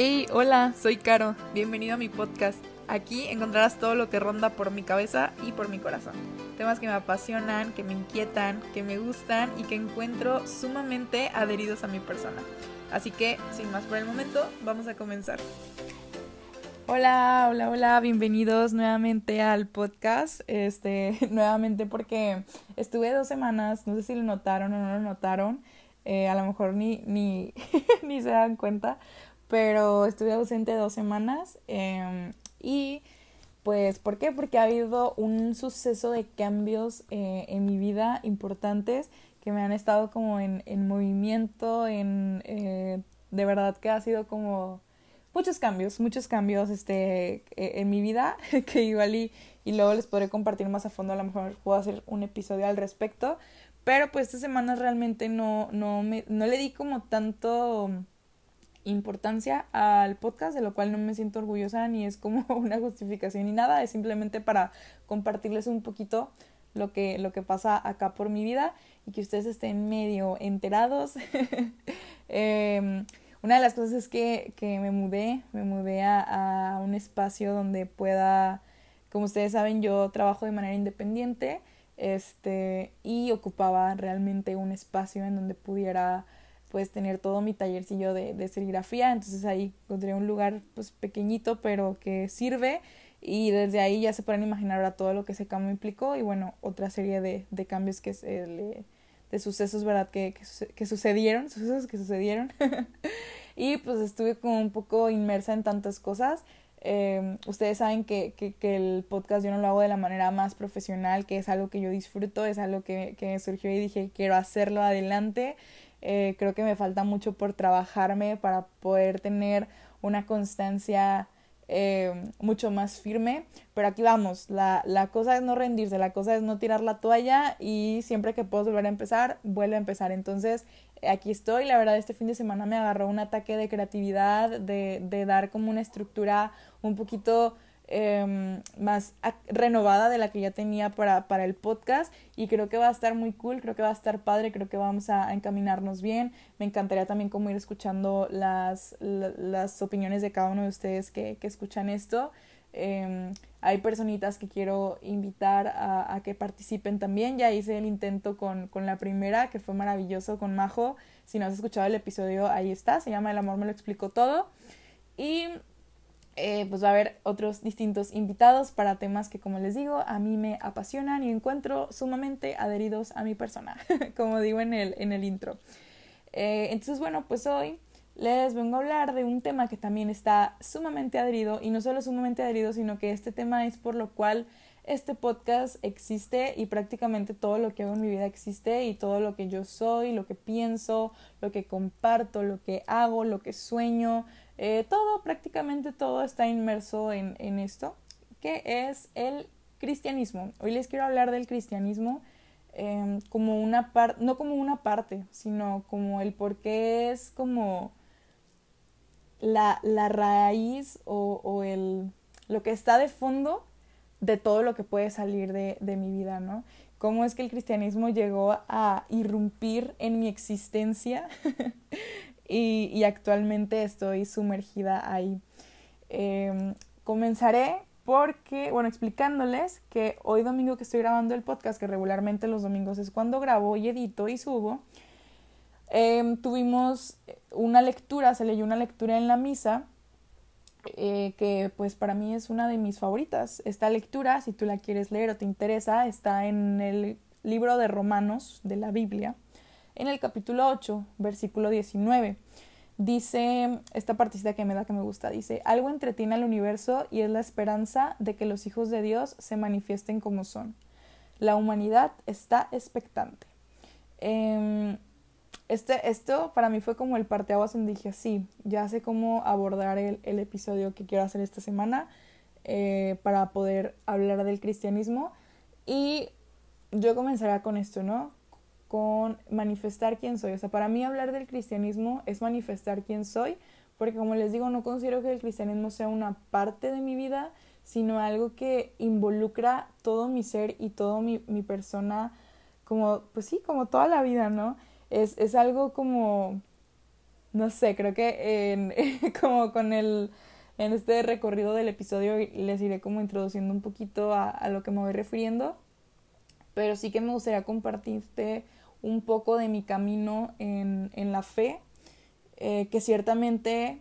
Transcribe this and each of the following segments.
Hey, hola, soy Caro. Bienvenido a mi podcast. Aquí encontrarás todo lo que ronda por mi cabeza y por mi corazón. Temas que me apasionan, que me inquietan, que me gustan y que encuentro sumamente adheridos a mi persona. Así que, sin más por el momento, vamos a comenzar. Hola, hola, hola, bienvenidos nuevamente al podcast. Este, nuevamente porque estuve dos semanas, no sé si lo notaron o no lo notaron, eh, a lo mejor ni, ni, ni se dan cuenta, pero estuve ausente dos semanas em, y pues, ¿por qué? Porque ha habido un suceso de cambios eh, en mi vida importantes que me han estado como en, en movimiento, en, eh, de verdad que ha sido como muchos cambios, muchos cambios este, e, en mi vida que igual y, y luego les podré compartir más a fondo, a lo mejor puedo hacer un episodio al respecto, pero pues esta semana realmente no, no, me, no le di como tanto importancia al podcast, de lo cual no me siento orgullosa ni es como una justificación ni nada, es simplemente para compartirles un poquito lo que, lo que pasa acá por mi vida y que ustedes estén medio enterados. eh, una de las cosas es que, que me mudé, me mudé a, a, un espacio donde pueda, como ustedes saben, yo trabajo de manera independiente este, y ocupaba realmente un espacio en donde pudiera pues tener todo mi tallercillo de, de serigrafía, entonces ahí encontré un lugar pues pequeñito pero que sirve y desde ahí ya se pueden imaginar todo lo que ese cambio implicó y bueno, otra serie de, de cambios que se le, de sucesos, ¿verdad? Que, que, que sucedieron, sucesos que sucedieron y pues estuve como un poco inmersa en tantas cosas. Eh, ustedes saben que, que, que, el podcast yo no lo hago de la manera más profesional, que es algo que yo disfruto, es algo que, que surgió y dije quiero hacerlo adelante. Eh, creo que me falta mucho por trabajarme para poder tener una constancia eh, mucho más firme, pero aquí vamos, la, la cosa es no rendirse, la cosa es no tirar la toalla y siempre que puedo volver a empezar, vuelve a empezar. Entonces, aquí estoy, la verdad este fin de semana me agarró un ataque de creatividad, de, de dar como una estructura un poquito eh, más renovada de la que ya tenía para, para el podcast y creo que va a estar muy cool, creo que va a estar padre, creo que vamos a, a encaminarnos bien. Me encantaría también como ir escuchando las, las opiniones de cada uno de ustedes que, que escuchan esto. Eh, hay personitas que quiero invitar a, a, que participen también. Ya hice el intento con, con la primera, que fue maravilloso, con Majo. Si no has escuchado el episodio, ahí está. Se llama El amor me lo explico todo. Y eh, pues va a haber otros distintos invitados para temas que, como les digo, a mí me apasionan y encuentro sumamente adheridos a mi persona, como digo en el, en el intro. Eh, entonces, bueno, pues hoy les vengo a hablar de un tema que también está sumamente adherido y no solo sumamente adherido, sino que este tema es por lo cual este podcast existe y prácticamente todo lo que hago en mi vida existe y todo lo que yo soy, lo que pienso, lo que comparto, lo que hago, lo que sueño, eh, todo, prácticamente todo está inmerso en, en esto, que es el cristianismo. Hoy les quiero hablar del cristianismo eh, como una parte, no como una parte, sino como el por qué es como la, la raíz o, o, el, lo que está de fondo de todo lo que puede salir de, de mi vida, ¿no? Cómo es que el cristianismo llegó a irrumpir en mi existencia y, actualmente estoy sumergida ahí. Eh, comenzaré porque, bueno, explicándoles que hoy domingo que estoy grabando el podcast, que regularmente los domingos es cuando grabo y edito y subo, eh, tuvimos una lectura, se leyó una lectura en la misa, eh, que pues para mí es una de mis favoritas. Esta lectura, si tú la quieres leer o te interesa, está en el libro de Romanos de la Biblia en el capítulo 8, versículo 19. Dice, esta partecita que me da que me gusta, dice, algo entretiene al universo y es la esperanza de que los hijos de Dios se manifiesten como son. La humanidad está expectante. Eh, este, esto para mí fue como el parteaguas donde dije, sí, ya sé cómo abordar el, el episodio que quiero hacer esta semana eh, para poder hablar del cristianismo. Y yo comenzaré con esto, ¿no? Con manifestar quién soy. O sea, para mí hablar del cristianismo es manifestar quién soy, porque como les digo, no considero que el cristianismo sea una parte de mi vida, sino algo que involucra todo mi ser y todo mi, mi persona, como, pues sí, como toda la vida, ¿no? Es, es algo como no sé, creo que en, como con el, en este recorrido del episodio les iré como introduciendo un poquito a, lo que me voy refiriendo, pero sí que me gustaría compartirte un poco de mi camino en, en la fe, eh, que ciertamente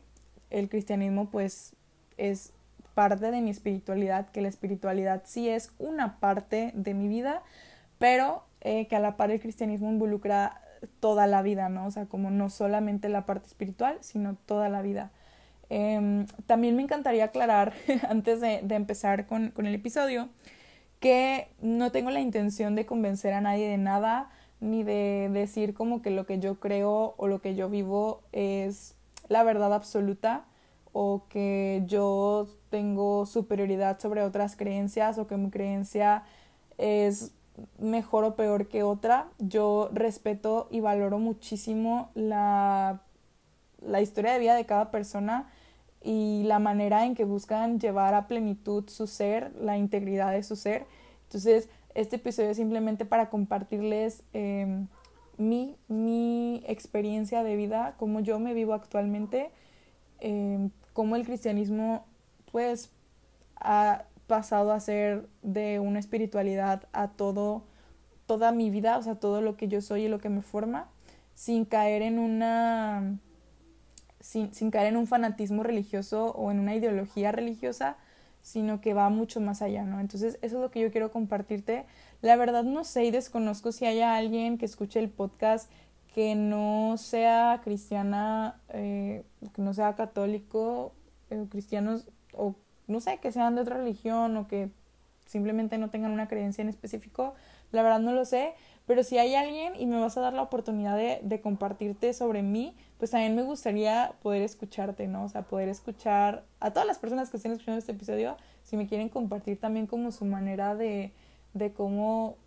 el cristianismo pues es parte de mi espiritualidad, que la espiritualidad sí es una parte de mi vida, pero eh, que a la par el cristianismo involucra toda la vida, ¿no? O sea, como no solamente la parte espiritual, sino toda la vida. Em, también me encantaría aclarar, antes de, de empezar con, con, el episodio, que no tengo la intención de convencer a nadie de nada, ni de decir como que lo que yo creo o lo que yo vivo es la verdad absoluta o que yo tengo superioridad sobre otras creencias o que mi creencia es mejor o peor que otra. Yo respeto y valoro muchísimo la, la historia de vida de cada persona y la manera en que buscan llevar a plenitud su ser, la integridad de su ser. Entonces, este episodio es simplemente para compartirles em, mi, mi experiencia de vida, cómo yo me vivo actualmente, eh, cómo el cristianismo pues ha pasado a ser de una espiritualidad a todo, toda mi vida, o sea, todo lo que yo soy y lo que me forma, sin caer en una, sin, sin caer en un fanatismo religioso o en una ideología religiosa, sino que va mucho más allá, ¿no? Entonces, eso es lo que yo quiero compartirte. La verdad no sé y desconozco si haya alguien que escuche el podcast que no sea cristiana, eh, que no sea católico, eh, cristianos o no sé, que sean de otra religión o que simplemente no tengan una creencia en específico, la verdad no lo sé, pero si hay alguien y me vas a dar la oportunidad de, compartirte sobre mí, pues también me gustaría poder escucharte, ¿no? O sea, poder escuchar a todas las personas que estén escuchando este episodio, si me quieren compartir también como su manera de, cómo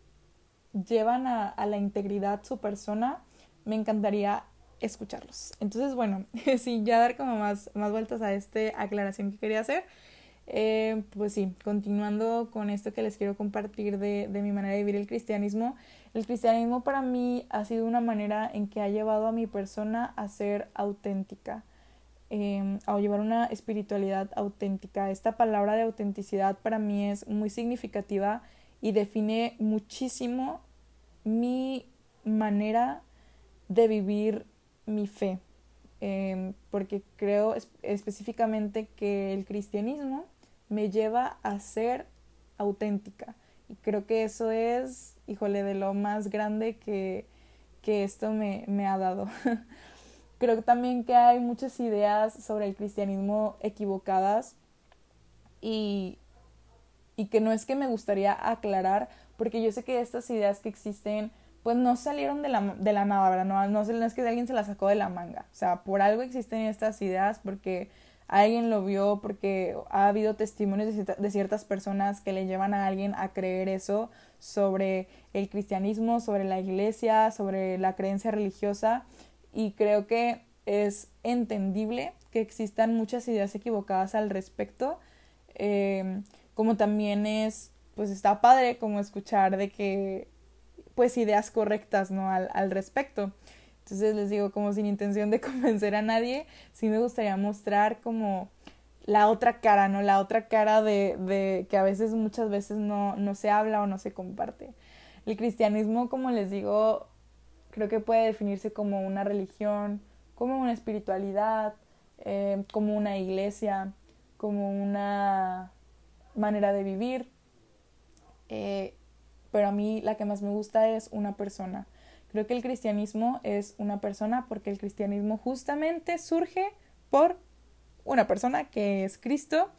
llevan a, la integridad su persona, me encantaría escucharlos. Entonces, bueno, sin ya dar como más, más vueltas a esta aclaración que quería hacer, eh, pues sí, continuando con esto que les quiero compartir de, de, mi manera de vivir el cristianismo, el cristianismo para mí ha sido una manera en que ha llevado a mi persona a ser auténtica, eh, a llevar una espiritualidad auténtica. Esta palabra de autenticidad para mí es muy significativa y define muchísimo mi manera de vivir mi fe, eh, porque creo específicamente que el cristianismo me lleva a ser auténtica. Creo que eso es, híjole, de lo más grande que, que esto me, me ha dado. creo también que hay muchas ideas sobre el cristianismo equivocadas y, y que no es que me gustaría aclarar, porque yo sé que estas ideas que existen pues no salieron de la, de la nada, ¿verdad? No, no, no es que alguien se las sacó de la manga. O sea, por algo existen estas ideas, porque alguien lo vio porque ha habido testimonios de, ciertas personas que le llevan a alguien a creer eso sobre el cristianismo, sobre la iglesia, sobre la creencia religiosa y creo que es entendible que existan muchas ideas equivocadas al respecto, eh, como también es, pues está padre como escuchar de que, pues ideas correctas, ¿no? Al, al respecto. Entonces les digo, como sin intención de convencer a nadie, sí me gustaría mostrar como la otra cara, ¿no? La otra cara de, que a veces, muchas veces no, no se habla o no se comparte. El cristianismo, como les digo, creo que puede definirse como una religión, como una espiritualidad, eh, como una iglesia, como una manera de vivir. Eh, pero a mí la que más me gusta es una persona. Creo que el cristianismo es una persona porque el cristianismo justamente surge por una persona que es Cristo,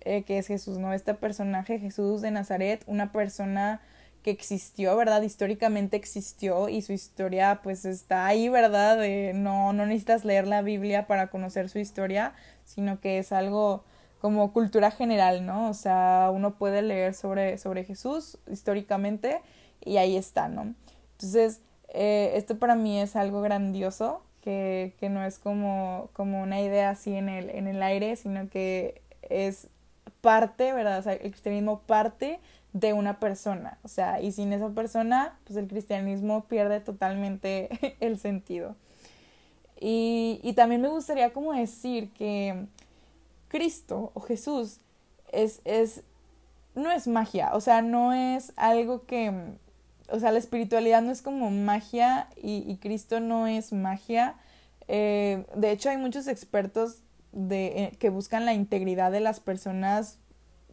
eh, que es Jesús, ¿no? Este personaje, Jesús de Nazaret, una persona que existió, ¿verdad? Históricamente existió y su historia pues está ahí, ¿verdad? no, no necesitas leer la Biblia para conocer su historia, sino que es algo como cultura general, ¿no? O sea, uno puede leer sobre, sobre Jesús históricamente y ahí está, ¿no? Entonces, eh, esto para mí es algo grandioso, que, que no es como, como una idea así en el, en el aire, sino que es parte, ¿verdad? O sea, el cristianismo parte de una persona, o sea, y sin esa persona, pues el cristianismo pierde totalmente el sentido. Y, y también me gustaría como decir que Cristo o Jesús es, es, no es magia, o sea, no es algo que, o sea, la espiritualidad no es como magia y, Cristo no es magia. Eh, de hecho, hay muchos expertos de, eh, que buscan la integridad de las personas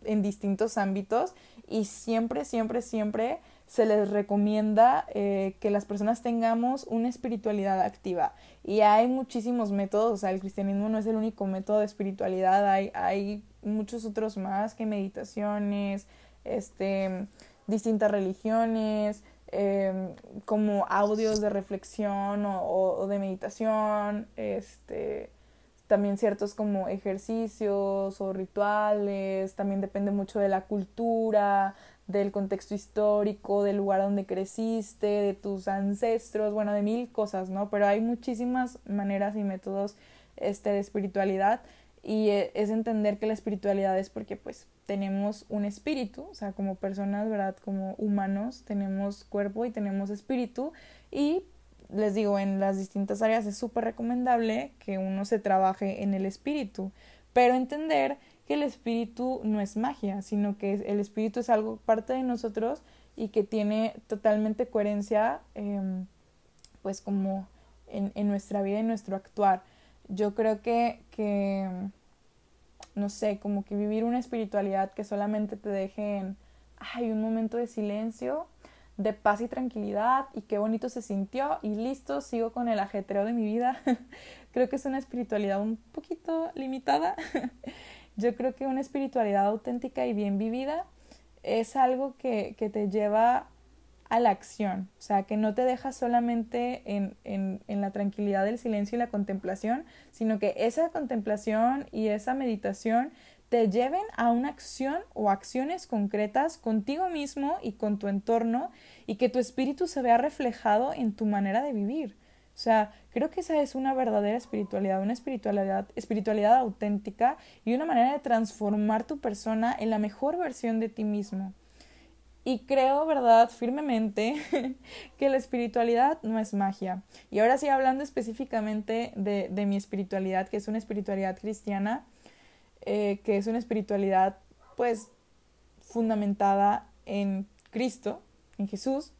en distintos ámbitos y siempre, siempre, siempre se les recomienda eh, que las personas tengamos una espiritualidad activa. Y hay muchísimos métodos, o sea, el cristianismo no es el único método de espiritualidad, hay, hay muchos otros más que meditaciones, este, distintas religiones, em, como audios de reflexión o, o, de meditación, este, también ciertos como ejercicios o rituales, también depende mucho de la cultura, del contexto histórico, del lugar donde creciste, de tus ancestros, bueno, de mil cosas, ¿no? Pero hay muchísimas maneras y métodos este, de espiritualidad y e, es entender que la espiritualidad es porque pues tenemos un espíritu, o sea, como personas, ¿verdad? Como humanos tenemos cuerpo y tenemos espíritu y les digo, en las distintas áreas es súper recomendable que uno se trabaje en el espíritu, pero entender que el espíritu no es magia, sino que el espíritu es algo parte de nosotros y que tiene totalmente coherencia, em, pues como en, en, nuestra vida y nuestro actuar. Yo creo que, que, no sé, como que vivir una espiritualidad que solamente te deje en, ay, un momento de silencio, de paz y tranquilidad y qué bonito se sintió y listo, sigo con el ajetreo de mi vida. creo que es una espiritualidad un poquito limitada Yo creo que una espiritualidad auténtica y bien vivida es algo que, que te lleva a la acción, o sea, que no te deja solamente en, en, en, la tranquilidad del silencio y la contemplación, sino que esa contemplación y esa meditación te lleven a una acción o acciones concretas contigo mismo y con tu entorno y que tu espíritu se vea reflejado en tu manera de vivir. O sea, creo que esa es una verdadera espiritualidad, una espiritualidad, espiritualidad auténtica y una manera de transformar tu persona en la mejor versión de ti mismo. Y creo, verdad, firmemente que la espiritualidad no es magia. Y ahora sí, hablando específicamente de, de mi espiritualidad, que es una espiritualidad cristiana, eh, que es una espiritualidad, pues, fundamentada en Cristo, en Jesús,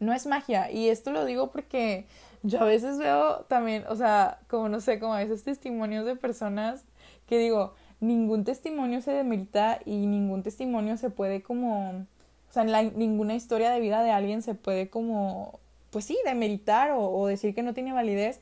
no es magia. Y esto lo digo porque yo a veces veo también, o sea, como no sé, como a veces testimonios de personas que digo, ningún testimonio se demerita y ningún testimonio se puede como, o sea, ninguna historia de vida de alguien se puede como, pues sí, demeritar o, o decir que no tiene validez,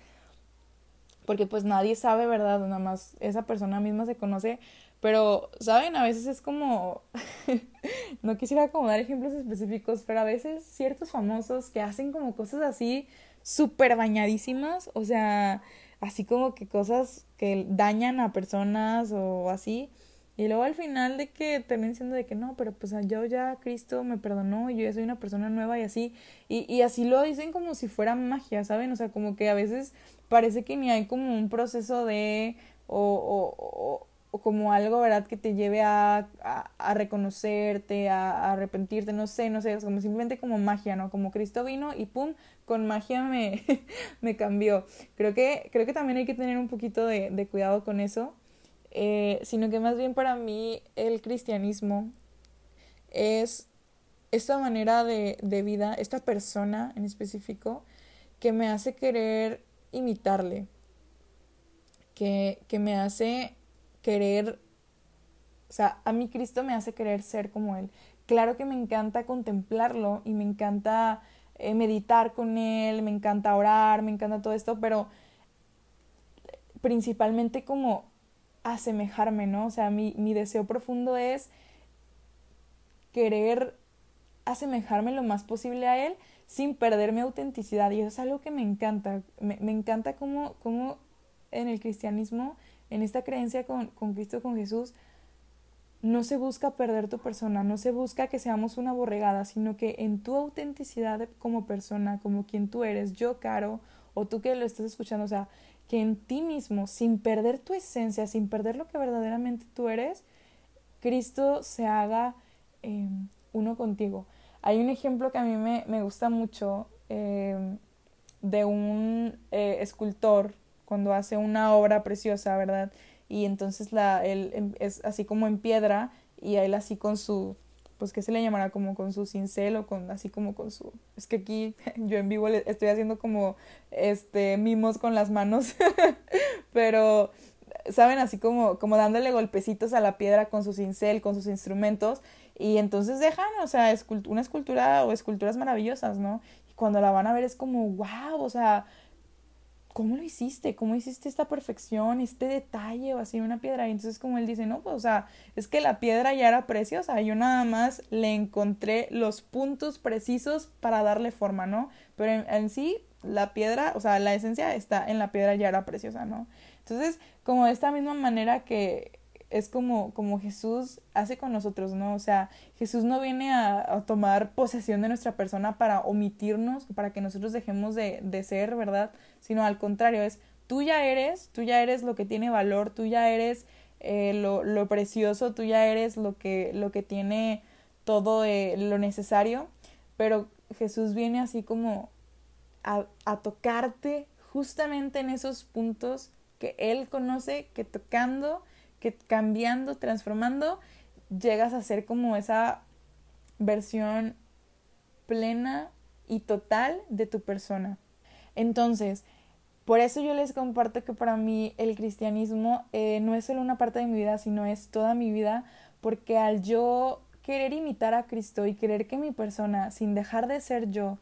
porque pues nadie sabe, ¿verdad? Nada más esa persona misma se conoce, pero, ¿saben? A veces es como, no quisiera como dar ejemplos específicos, pero a veces ciertos famosos que hacen como cosas así súper bañadísimas, o sea, así como que cosas que dañan a personas o así. Y luego al final de que terminan diciendo de que no, pero pues yo ya Cristo me perdonó yo ya soy una persona nueva y así. Y, y así lo dicen como si fuera magia, ¿saben? O sea, como que a veces parece que ni hay como un proceso de o, o, o como algo, ¿verdad? Que te lleve a, a, reconocerte, a, arrepentirte, no sé, no sé, es como simplemente como magia, ¿no? Como Cristo vino y pum, con magia me, me cambió. Creo que, creo que también hay que tener un poquito de, de cuidado con eso, eh, sino que más bien para mí el cristianismo es esta manera de, de vida, esta persona en específico, que me hace querer imitarle, que, que me hace querer, o sea, a mí Cristo me hace querer ser como Él. Claro que me encanta contemplarlo y me encanta eh, meditar con Él, me encanta orar, me encanta todo esto, pero principalmente como asemejarme, ¿no? O sea, mi, mi deseo profundo es querer asemejarme lo más posible a Él sin perder mi autenticidad. Y eso es algo que me encanta. Me, me encanta cómo, cómo en el cristianismo en esta creencia con, con Cristo, con Jesús, no se busca perder tu persona, no se busca que seamos una borregada, sino que en tu autenticidad como persona, como quien tú eres, yo, Caro, o tú que lo estás escuchando, o sea, que en ti mismo, sin perder tu esencia, sin perder lo que verdaderamente tú eres, Cristo se haga em, uno contigo. Hay un ejemplo que a mí me, me gusta mucho em, de un eh, escultor cuando hace una obra preciosa, ¿verdad? Y entonces la, él em, es así como en piedra y él así con su, pues ¿qué se le llamará? Como con su cincel o con, así como con su, es que aquí yo en vivo le estoy haciendo como, este, mimos con las manos, pero, ¿saben? Así como, como dándole golpecitos a la piedra con su cincel, con sus instrumentos y entonces dejan, o sea, una escultura o esculturas maravillosas, ¿no? Y cuando la van a ver es como, wow, o sea, ¿cómo lo hiciste? ¿Cómo hiciste esta perfección, este detalle o así una piedra? Y entonces como él dice, no, pues o sea, es que la piedra ya era preciosa, yo nada más le encontré los puntos precisos para darle forma, ¿no? Pero en, en sí, la piedra, o sea, la esencia está en la piedra ya era preciosa, ¿no? Entonces, como de esta misma manera que es como, como Jesús hace con nosotros, ¿no? O sea, Jesús no viene a, tomar posesión de nuestra persona para omitirnos, para que nosotros dejemos de, de, ser, ¿verdad? Sino al contrario, es tú ya eres, tú ya eres lo que tiene valor, tú ya eres eh, lo, lo, precioso, tú ya eres lo que, lo que tiene todo eh, lo necesario, pero Jesús viene así como a, a tocarte justamente en esos puntos que Él conoce, que tocando que cambiando, transformando, llegas a ser como esa versión plena y total de tu persona. Entonces, por eso yo les comparto que para mí el cristianismo eh, no es solo una parte de mi vida, sino es toda mi vida, porque al yo querer imitar a Cristo y querer que mi persona, sin dejar de ser yo,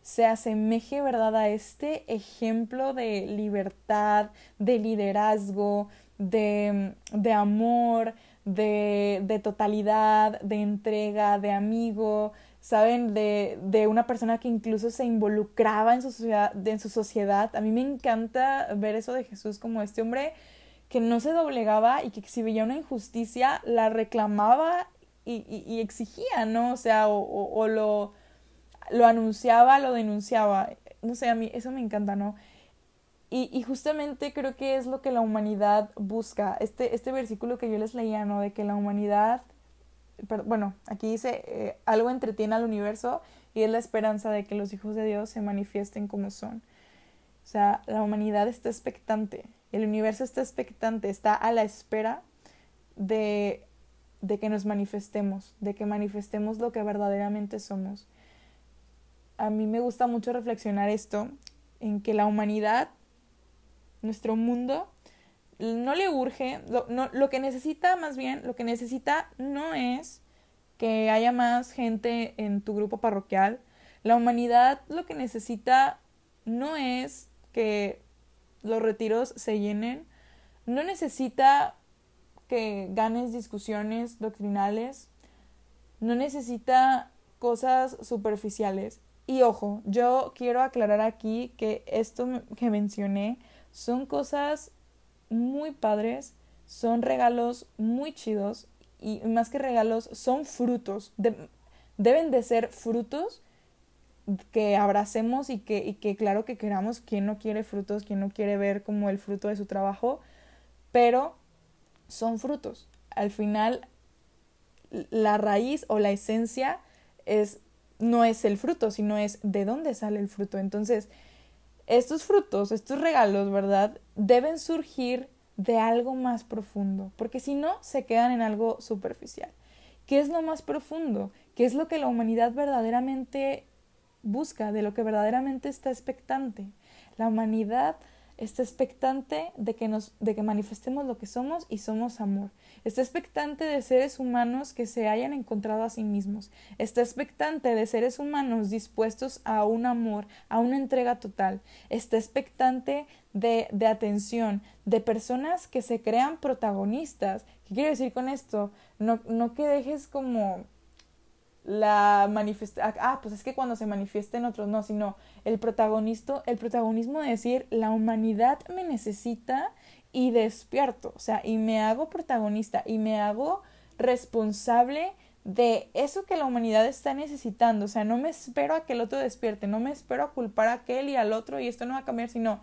se asemeje, ¿verdad?, a este ejemplo de libertad, de liderazgo, de, de amor, de, de, totalidad, de entrega, de amigo, ¿saben? De, de, una persona que incluso se involucraba en su, sociedad, en su sociedad. A mí me encanta ver eso de Jesús como este hombre que no se doblegaba y que si veía una injusticia la reclamaba y, y, exigía, ¿no? O sea, o, o, lo, lo anunciaba, lo denunciaba. No sé, a mí eso me encanta, ¿no? Y, justamente creo que es lo que la humanidad busca. Este, este versículo que yo les leía, ¿no? De que la humanidad, bueno, aquí dice, eh, algo entretiene al universo y es la esperanza de que los hijos de Dios se manifiesten como son. O sea, la humanidad está expectante, el universo está expectante, está a la espera de, de que nos manifestemos, de que manifestemos lo que verdaderamente somos. A mí me gusta mucho reflexionar esto, en que la humanidad nuestro mundo no le urge, lo, no, lo que necesita más bien, lo que necesita no es que haya más gente en tu grupo parroquial. La humanidad lo que necesita no es que los retiros se llenen, no necesita que ganes discusiones doctrinales, no necesita cosas superficiales. Y ojo, yo quiero aclarar aquí que esto que mencioné son cosas muy padres, son regalos muy chidos y más que regalos son frutos. deben de ser frutos que abracemos y que, y que claro que queramos, quien no quiere frutos, quien no quiere ver como el fruto de su trabajo, pero son frutos. Al final, la raíz o la esencia es, no es el fruto, sino es de dónde sale el fruto. Entonces, estos frutos, estos regalos, ¿verdad? Deben surgir de algo más profundo, porque si no, se quedan en algo superficial. ¿Qué es lo más profundo? ¿Qué es lo que la humanidad verdaderamente busca, de lo que verdaderamente está expectante? La humanidad está expectante de que nos de que manifestemos lo que somos y somos amor. Está expectante de seres humanos que se hayan encontrado a sí mismos. Está expectante de seres humanos dispuestos a un amor, a una entrega total. Está expectante de, de atención, de personas que se crean protagonistas. ¿Qué quiero decir con esto? No, no que dejes como la manifesta ah pues es que cuando se manifiesten otros no sino el protagonista el protagonismo de decir la humanidad me necesita y despierto. O sea y me hago protagonista y me hago responsable de eso que la humanidad está necesitando. O sea no me espero a que el otro despierte no me espero a culpar a aquel y al otro y esto no va a cambiar sino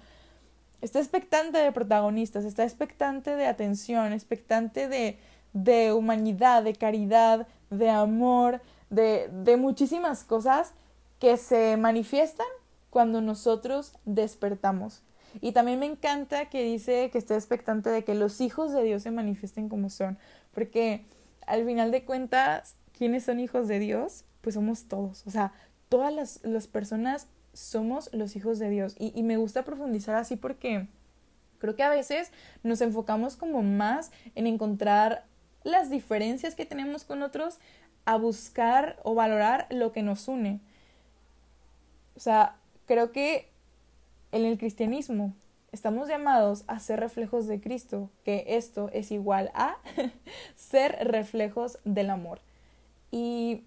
está expectante de protagonistas está expectante de atención expectante de de humanidad de caridad de amor de, de muchísimas cosas que se manifiestan cuando nosotros despertamos. Y también me encanta que dice que esté expectante de que los hijos de Dios se manifiesten como son, porque al final de cuentas, ¿quiénes son hijos de Dios? Pues somos todos, o sea, todas las, personas somos los hijos de Dios. Y, y me gusta profundizar así porque creo que a veces nos enfocamos como más en encontrar las diferencias que tenemos con otros a buscar o valorar lo que nos une. O sea, creo que en el cristianismo estamos llamados a ser reflejos de Cristo, que esto es igual a ser reflejos del amor. Y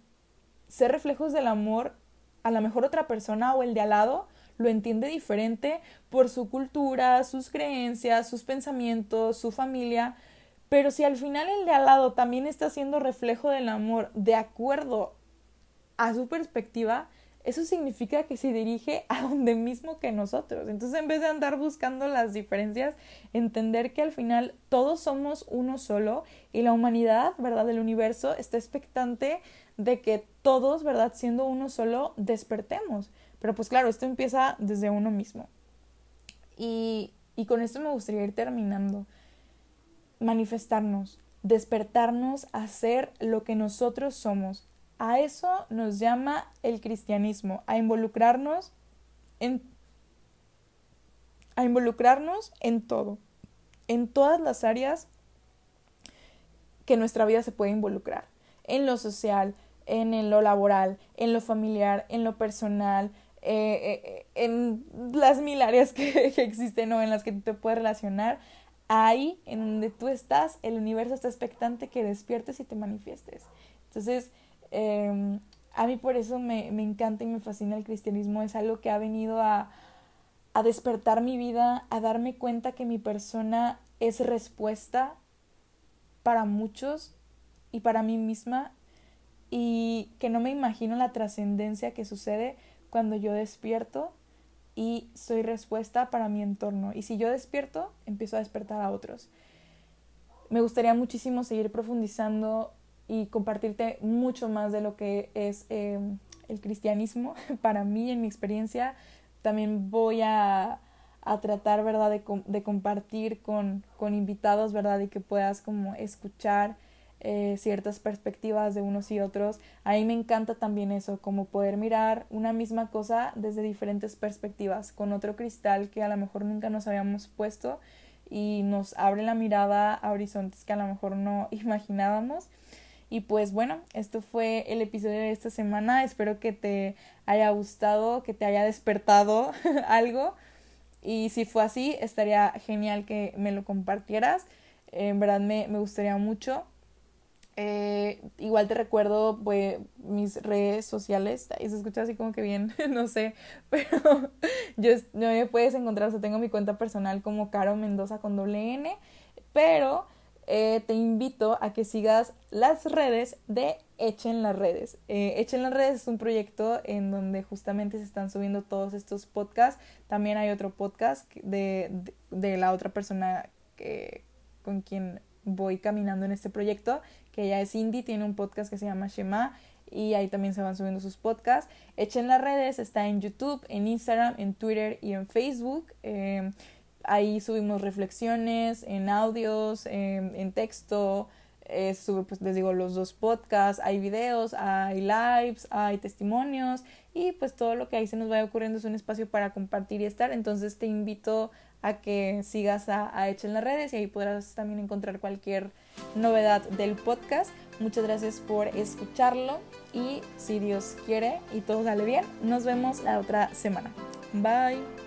ser reflejos del amor, a lo mejor otra persona o el de al lado lo entiende diferente por su cultura, sus creencias, sus pensamientos, su familia, pero si al final el de al lado también está siendo reflejo del amor de acuerdo a su perspectiva, eso significa que se dirige a donde mismo que nosotros. Entonces, en vez de andar buscando las diferencias, entender que al final todos somos uno solo y la humanidad, ¿verdad? Del universo está expectante de que todos, ¿verdad? Siendo uno solo, despertemos. Pero pues claro, esto empieza desde uno mismo. Y, y con esto me gustaría ir terminando. Manifestarnos, despertarnos a ser lo que nosotros somos, a eso nos llama el cristianismo, a involucrarnos en a involucrarnos en todo, en todas las áreas que nuestra vida se puede involucrar, en lo social, en lo laboral, en lo familiar, en lo personal, eh, eh, en las mil áreas que, que existen o en las que te puedes relacionar. Ahí, en donde tú estás, el universo está expectante que despiertes y te manifiestes. Entonces, Em, a mí por eso me, encanta y me fascina el cristianismo. Es algo que ha venido a, a despertar mi vida, a darme cuenta que mi persona es respuesta para muchos y para mí misma y que no me imagino la trascendencia que sucede cuando yo despierto y soy respuesta para mi entorno. Y si yo despierto, empiezo a despertar a otros. Me gustaría muchísimo seguir profundizando y compartirte mucho más de lo que es em, el cristianismo para mí, en mi experiencia. También voy a, a tratar, ¿verdad?, de, de compartir con, con, invitados, ¿verdad?, y que puedas como escuchar eh, ciertas perspectivas de unos y otros. A mí me encanta también eso, como poder mirar una misma cosa desde diferentes perspectivas, con otro cristal que a lo mejor nunca nos habíamos puesto y nos abre la mirada a horizontes que a lo mejor no imaginábamos. Y pues bueno, esto fue el episodio de esta semana. Espero que te haya gustado, que te haya despertado algo. Y si fue así, estaría genial que me lo compartieras. En verdad me, me gustaría mucho. Eh, igual te recuerdo pues, mis redes sociales. Y se escucha así como que bien, no sé. Pero yo, no me puedes encontrar. O sea, tengo mi cuenta personal como Caro Mendoza con doble N. Pero eh, te invito a que sigas las redes de Echen las redes. Eh, Echen las redes es un proyecto en donde justamente se están subiendo todos estos podcasts. También hay otro podcast de, de, la otra persona que, con quien voy caminando en este proyecto, que ella es Indie, tiene un podcast que se llama Shema y ahí también se van subiendo sus podcasts. Echen las redes, está en YouTube, en Instagram, en Twitter y en Facebook. Eh, Ahí subimos reflexiones en audios, en, texto, eh, sube, pues les digo, los dos podcasts, hay videos, hay lives, hay testimonios y pues todo lo que ahí se nos vaya ocurriendo es un espacio para compartir y estar. Entonces te invito a que sigas a, a en las redes y ahí podrás también encontrar cualquier novedad del podcast. Muchas gracias por escucharlo y si Dios quiere y todo sale bien, nos vemos la otra semana. Bye.